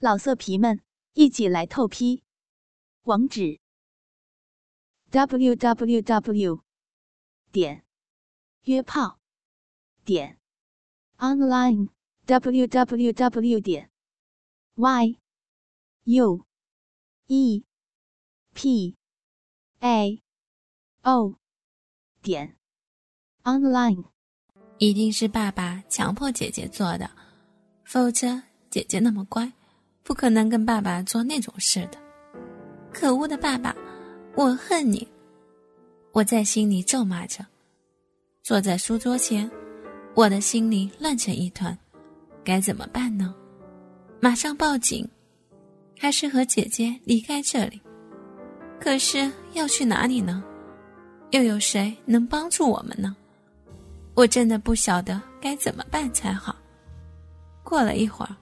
老色皮们，一起来透批！网址：w w w 点约炮点 online w w w 点 y u e p a o 点 online。一定是爸爸强迫姐姐做的，否则姐姐那么乖。不可能跟爸爸做那种事的，可恶的爸爸，我恨你！我在心里咒骂着，坐在书桌前，我的心里乱成一团，该怎么办呢？马上报警，还是和姐姐离开这里？可是要去哪里呢？又有谁能帮助我们呢？我真的不晓得该怎么办才好。过了一会儿。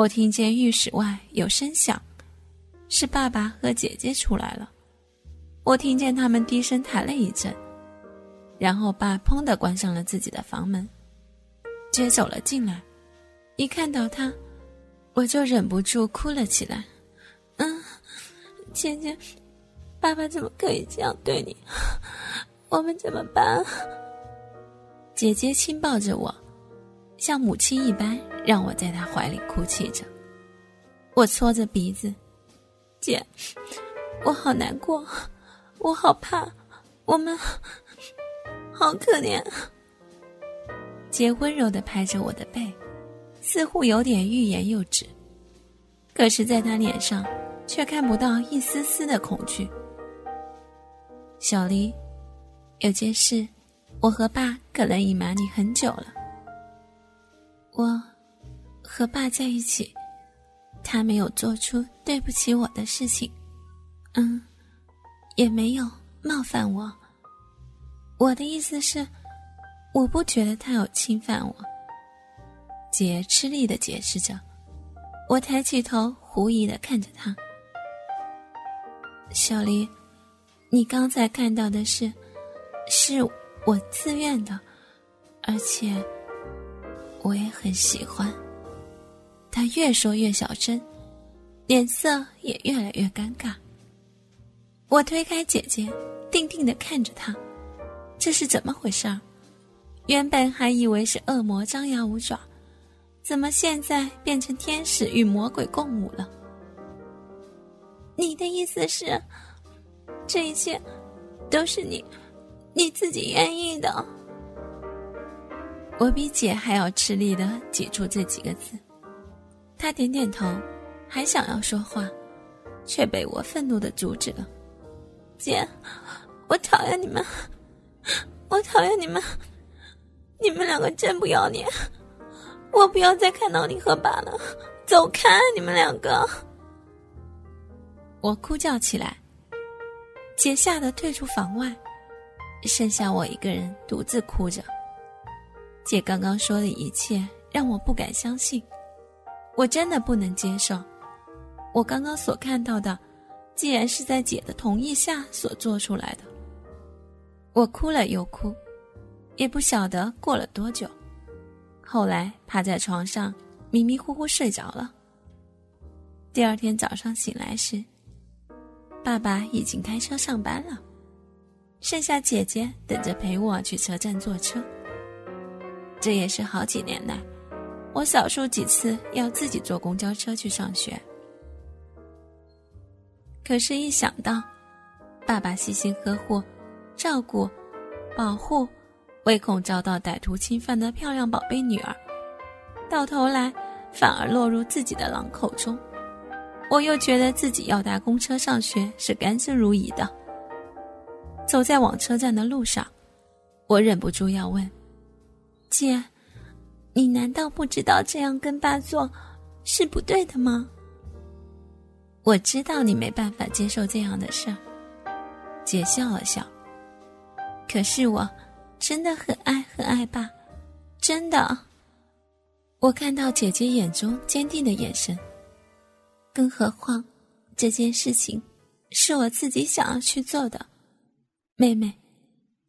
我听见浴室外有声响，是爸爸和姐姐出来了。我听见他们低声谈了一阵，然后爸砰的关上了自己的房门。接走了进来，一看到他，我就忍不住哭了起来。嗯，姐姐，爸爸怎么可以这样对你？我们怎么办？姐姐亲抱着我。像母亲一般，让我在他怀里哭泣着。我搓着鼻子，姐，我好难过，我好怕，我们好可怜。姐温柔的拍着我的背，似乎有点欲言又止，可是，在她脸上却看不到一丝丝的恐惧。小黎，有件事，我和爸可能隐瞒你很久了。我和爸在一起，他没有做出对不起我的事情，嗯，也没有冒犯我。我的意思是，我不觉得他有侵犯我。姐吃力的解释着，我抬起头，狐疑的看着他。小黎，你刚才看到的是，是我自愿的，而且。我也很喜欢。他越说越小声，脸色也越来越尴尬。我推开姐姐，定定的看着他，这是怎么回事儿？原本还以为是恶魔张牙舞爪，怎么现在变成天使与魔鬼共舞了？你的意思是，这一切都是你你自己愿意的？我比姐还要吃力的挤出这几个字，他点点头，还想要说话，却被我愤怒的阻止了。姐，我讨厌你们，我讨厌你们，你们两个真不要脸！我不要再看到你和爸了，走开，你们两个！我哭叫起来，姐吓得退出房外，剩下我一个人独自哭着。姐刚刚说的一切让我不敢相信，我真的不能接受。我刚刚所看到的，竟然是在姐的同意下所做出来的。我哭了又哭，也不晓得过了多久，后来趴在床上迷迷糊糊睡着了。第二天早上醒来时，爸爸已经开车上班了，剩下姐姐等着陪我去车站坐车。这也是好几年来，我少数几次要自己坐公交车去上学。可是，一想到爸爸细心呵护、照顾、保护，唯恐遭到歹徒侵犯的漂亮宝贝女儿，到头来反而落入自己的狼口中，我又觉得自己要搭公车上学是甘之如饴的。走在往车站的路上，我忍不住要问。姐，你难道不知道这样跟爸做是不对的吗？我知道你没办法接受这样的事儿。姐笑了笑。可是我真的很爱很爱爸，真的。我看到姐姐眼中坚定的眼神。更何况，这件事情是我自己想要去做的。妹妹，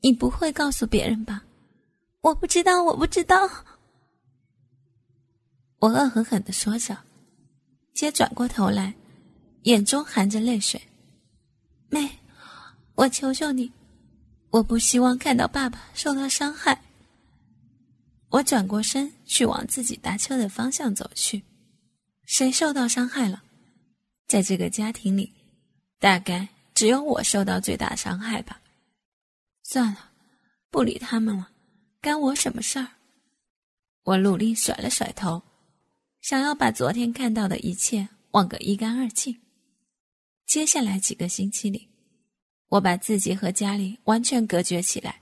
你不会告诉别人吧？我不知道，我不知道。我恶狠狠的说着，姐转过头来，眼中含着泪水。妹，我求求你，我不希望看到爸爸受到伤害。我转过身去往自己搭车的方向走去。谁受到伤害了？在这个家庭里，大概只有我受到最大伤害吧。算了，不理他们了，干我什么事儿？我努力甩了甩头，想要把昨天看到的一切忘个一干二净。接下来几个星期里，我把自己和家里完全隔绝起来。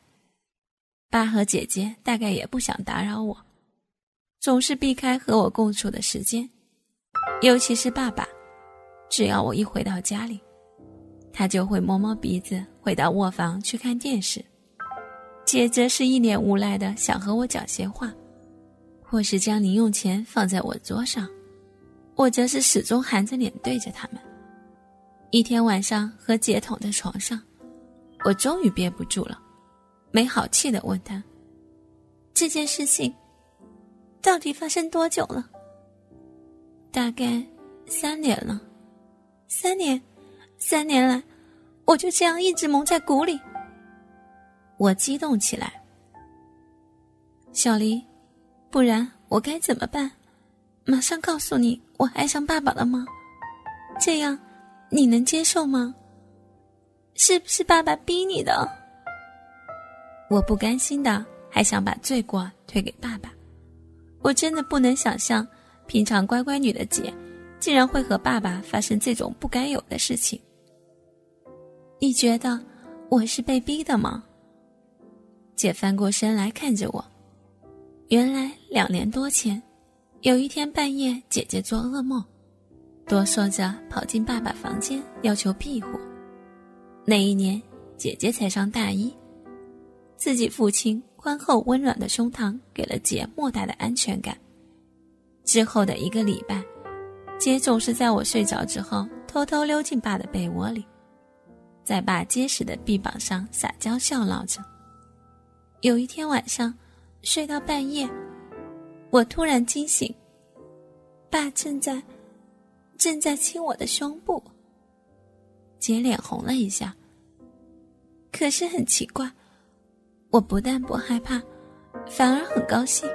爸和姐姐大概也不想打扰我，总是避开和我共处的时间。尤其是爸爸，只要我一回到家里，他就会摸摸鼻子回到卧房去看电视。姐则是一脸无奈的想和我讲些话，或是将零用钱放在我桌上，我则是始终含着脸对着他们。一天晚上和姐躺在床上，我终于憋不住了。没好气的问他：“这件事情到底发生多久了？”大概三年了，三年，三年来，我就这样一直蒙在鼓里。我激动起来，小黎，不然我该怎么办？马上告诉你我爱上爸爸了吗？这样你能接受吗？是不是爸爸逼你的？我不甘心的，还想把罪过推给爸爸。我真的不能想象，平常乖乖女的姐，竟然会和爸爸发生这种不该有的事情。你觉得我是被逼的吗？姐翻过身来看着我。原来两年多前，有一天半夜，姐姐做噩梦，哆嗦着跑进爸爸房间要求庇护。那一年，姐姐才上大一。自己父亲宽厚温暖的胸膛给了姐莫大的安全感。之后的一个礼拜，姐总是在我睡着之后偷偷溜进爸的被窝里，在爸结实的臂膀上撒娇笑闹着。有一天晚上，睡到半夜，我突然惊醒，爸正在正在亲我的胸部。姐脸红了一下，可是很奇怪。我不但不害怕，反而很高兴。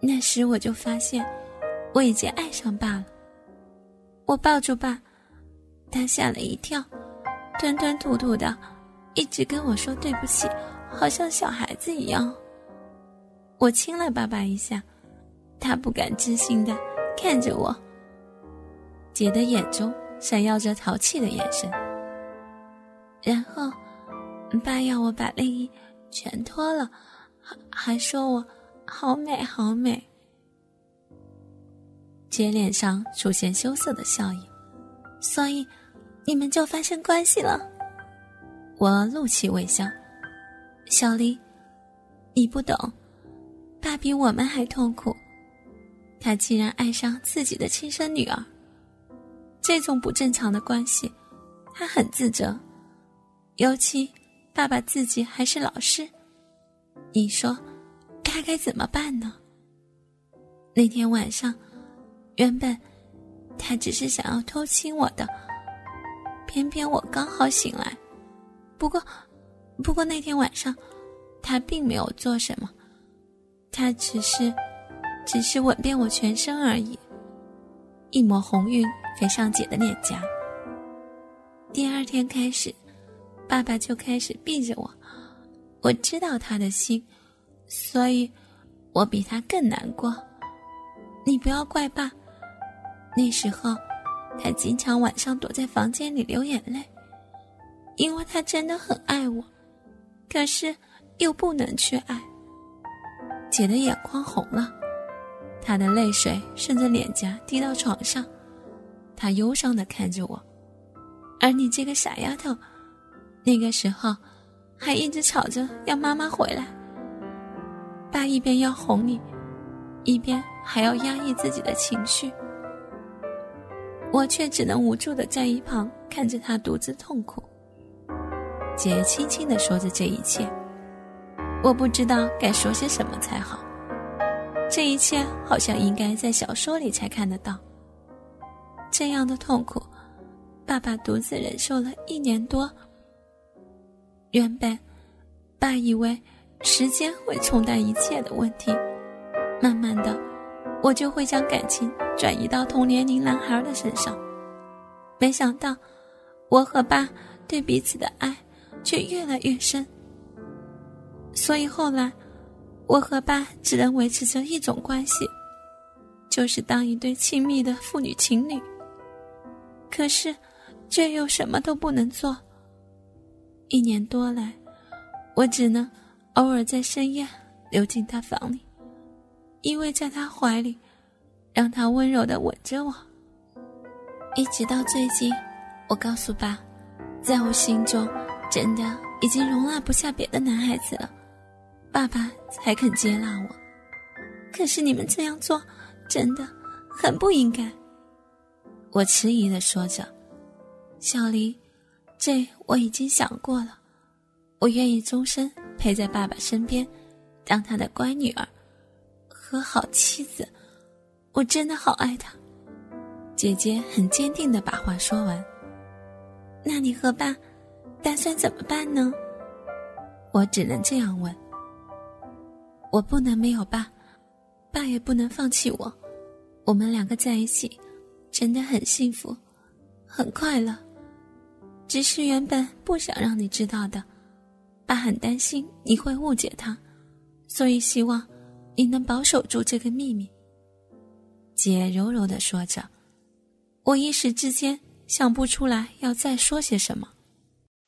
那时我就发现，我已经爱上爸了。我抱住爸，他吓了一跳，吞吞吐吐的，一直跟我说对不起，好像小孩子一样。我亲了爸爸一下，他不敢置信的看着我。姐的眼中闪耀着淘气的眼神，然后，爸要我把内衣。全脱了，还还说我好美好美。姐脸上出现羞涩的笑意，所以你们就发生关系了。我露起微笑，小丽，你不懂，比我们还痛苦，他竟然爱上自己的亲生女儿。这种不正常的关系，他很自责，尤其。爸爸自己还是老师，你说该该怎么办呢？那天晚上，原本他只是想要偷亲我的，偏偏我刚好醒来。不过，不过那天晚上他并没有做什么，他只是只是吻遍我全身而已。一抹红晕飞上姐的脸颊。第二天开始。爸爸就开始避着我，我知道他的心，所以，我比他更难过。你不要怪爸，那时候，他经常晚上躲在房间里流眼泪，因为他真的很爱我，可是又不能去爱。姐的眼眶红了，她的泪水顺着脸颊滴到床上，她忧伤的看着我，而你这个傻丫头。那个时候，还一直吵着要妈妈回来。爸一边要哄你，一边还要压抑自己的情绪，我却只能无助的在一旁看着他独自痛苦。姐轻轻的说着这一切，我不知道该说些什么才好。这一切好像应该在小说里才看得到。这样的痛苦，爸爸独自忍受了一年多。原本，爸以为时间会冲淡一切的问题，慢慢的，我就会将感情转移到同年龄男孩的身上。没想到，我和爸对彼此的爱却越来越深。所以后来，我和爸只能维持着一种关系，就是当一对亲密的父女情侣。可是，却又什么都不能做。一年多来，我只能偶尔在深夜溜进他房里，依偎在他怀里，让他温柔的吻着我。一直到最近，我告诉爸，在我心中，真的已经容纳不下别的男孩子了，爸爸才肯接纳我。可是你们这样做，真的很不应该。我迟疑的说着，小黎。这我已经想过了，我愿意终身陪在爸爸身边，当他的乖女儿和好妻子。我真的好爱他。姐姐很坚定的把话说完。那你和爸打算怎么办呢？我只能这样问。我不能没有爸，爸也不能放弃我。我们两个在一起，真的很幸福，很快乐。只是原本不想让你知道的，爸很担心你会误解他，所以希望你能保守住这个秘密。姐柔柔的说着，我一时之间想不出来要再说些什么。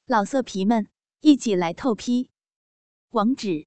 老色皮们，一起来透批，网址